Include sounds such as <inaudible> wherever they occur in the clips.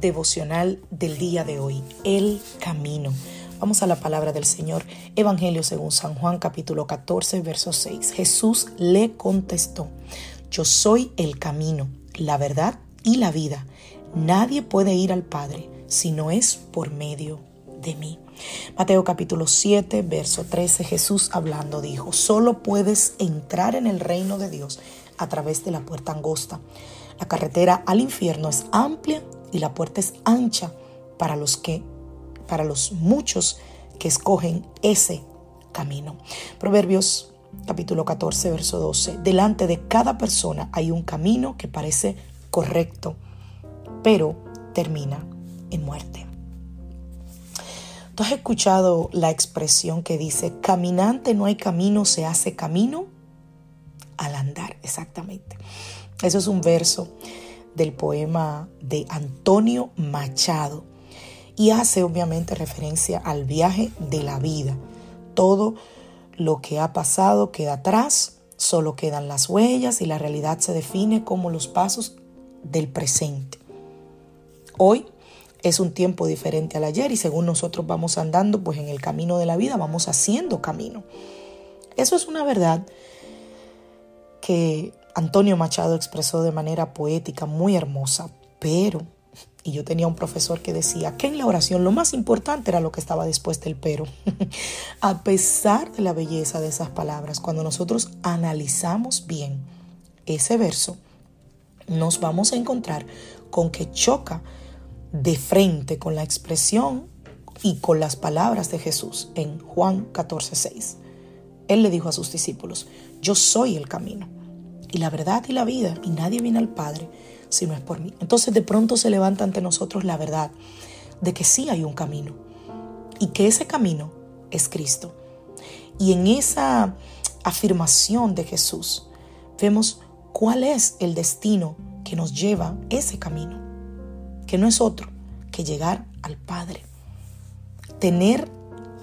Devocional del día de hoy, el camino. Vamos a la palabra del Señor. Evangelio según San Juan capítulo 14, verso 6. Jesús le contestó, yo soy el camino, la verdad y la vida. Nadie puede ir al Padre si no es por medio de mí. Mateo capítulo 7, verso 13, Jesús hablando dijo, solo puedes entrar en el reino de Dios a través de la puerta angosta. La carretera al infierno es amplia y la puerta es ancha para los que para los muchos que escogen ese camino. Proverbios capítulo 14, verso 12. Delante de cada persona hay un camino que parece correcto, pero termina en muerte. ¿Tú has escuchado la expresión que dice, caminante no hay camino, se hace camino al andar? Exactamente. Eso es un verso del poema de Antonio Machado y hace obviamente referencia al viaje de la vida. Todo lo que ha pasado queda atrás, solo quedan las huellas y la realidad se define como los pasos del presente. Hoy es un tiempo diferente al ayer y según nosotros vamos andando, pues en el camino de la vida vamos haciendo camino. Eso es una verdad que Antonio Machado expresó de manera poética muy hermosa, pero y yo tenía un profesor que decía que en la oración lo más importante era lo que estaba después del pero. <laughs> a pesar de la belleza de esas palabras, cuando nosotros analizamos bien ese verso, nos vamos a encontrar con que choca de frente con la expresión y con las palabras de Jesús en Juan 14:6. Él le dijo a sus discípulos, yo soy el camino y la verdad y la vida, y nadie viene al Padre si no es por mí. Entonces de pronto se levanta ante nosotros la verdad de que sí hay un camino y que ese camino es Cristo. Y en esa afirmación de Jesús vemos cuál es el destino que nos lleva ese camino, que no es otro que llegar al Padre. Tener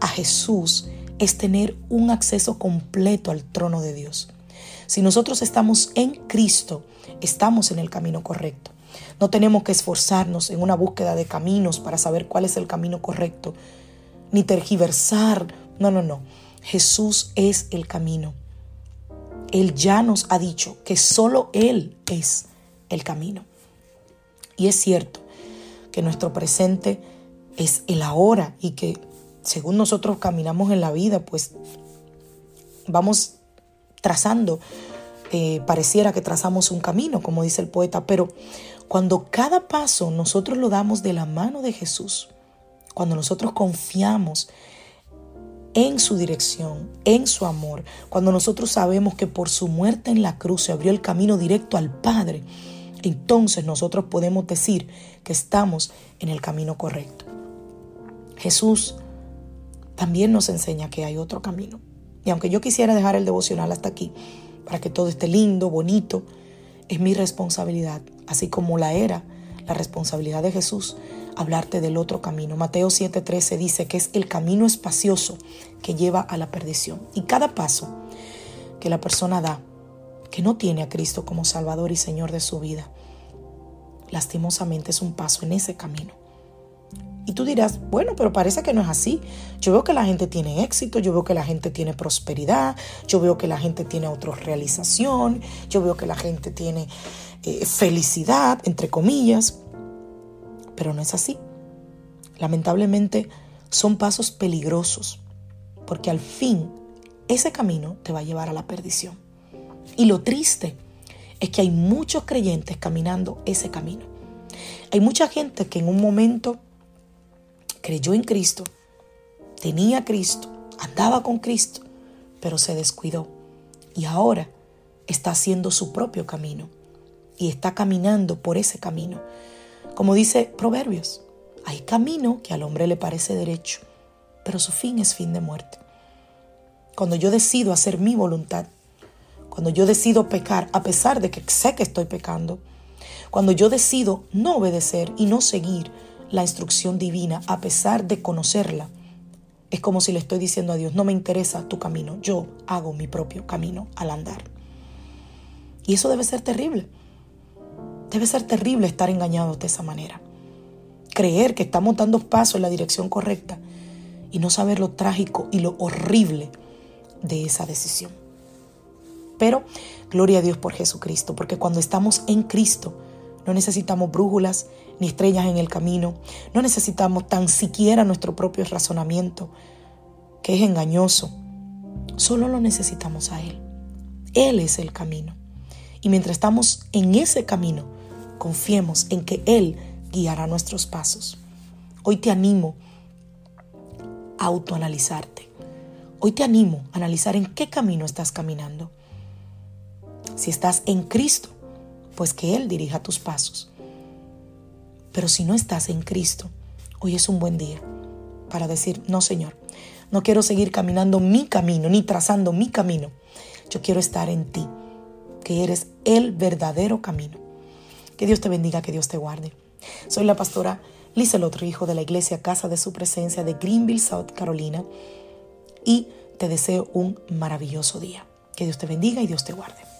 a Jesús es tener un acceso completo al trono de Dios. Si nosotros estamos en Cristo, estamos en el camino correcto. No tenemos que esforzarnos en una búsqueda de caminos para saber cuál es el camino correcto, ni tergiversar. No, no, no. Jesús es el camino. Él ya nos ha dicho que solo Él es el camino. Y es cierto que nuestro presente es el ahora y que según nosotros caminamos en la vida, pues vamos trazando, eh, pareciera que trazamos un camino, como dice el poeta, pero cuando cada paso nosotros lo damos de la mano de Jesús, cuando nosotros confiamos en su dirección, en su amor, cuando nosotros sabemos que por su muerte en la cruz se abrió el camino directo al Padre, entonces nosotros podemos decir que estamos en el camino correcto. Jesús también nos enseña que hay otro camino. Y aunque yo quisiera dejar el devocional hasta aquí, para que todo esté lindo, bonito, es mi responsabilidad, así como la era la responsabilidad de Jesús, hablarte del otro camino. Mateo 7:13 dice que es el camino espacioso que lleva a la perdición. Y cada paso que la persona da, que no tiene a Cristo como Salvador y Señor de su vida, lastimosamente es un paso en ese camino. Y tú dirás, bueno, pero parece que no es así. Yo veo que la gente tiene éxito, yo veo que la gente tiene prosperidad, yo veo que la gente tiene autorrealización, yo veo que la gente tiene eh, felicidad, entre comillas. Pero no es así. Lamentablemente son pasos peligrosos, porque al fin ese camino te va a llevar a la perdición. Y lo triste es que hay muchos creyentes caminando ese camino. Hay mucha gente que en un momento creyó en Cristo, tenía Cristo, andaba con Cristo, pero se descuidó y ahora está haciendo su propio camino y está caminando por ese camino. Como dice Proverbios, hay camino que al hombre le parece derecho, pero su fin es fin de muerte. Cuando yo decido hacer mi voluntad, cuando yo decido pecar a pesar de que sé que estoy pecando, cuando yo decido no obedecer y no seguir la instrucción divina a pesar de conocerla, es como si le estoy diciendo a Dios, no me interesa tu camino, yo hago mi propio camino al andar. Y eso debe ser terrible. Debe ser terrible estar engañados de esa manera. Creer que estamos dando pasos en la dirección correcta y no saber lo trágico y lo horrible de esa decisión. Pero gloria a Dios por Jesucristo, porque cuando estamos en Cristo no necesitamos brújulas ni estrellas en el camino, no necesitamos tan siquiera nuestro propio razonamiento, que es engañoso. Solo lo necesitamos a Él. Él es el camino. Y mientras estamos en ese camino, confiemos en que Él guiará nuestros pasos. Hoy te animo a autoanalizarte. Hoy te animo a analizar en qué camino estás caminando. Si estás en Cristo, pues que Él dirija tus pasos. Pero si no estás en Cristo, hoy es un buen día para decir, no Señor, no quiero seguir caminando mi camino, ni trazando mi camino. Yo quiero estar en ti, que eres el verdadero camino. Que Dios te bendiga, que Dios te guarde. Soy la pastora otro hijo de la iglesia Casa de Su Presencia de Greenville, South Carolina, y te deseo un maravilloso día. Que Dios te bendiga y Dios te guarde.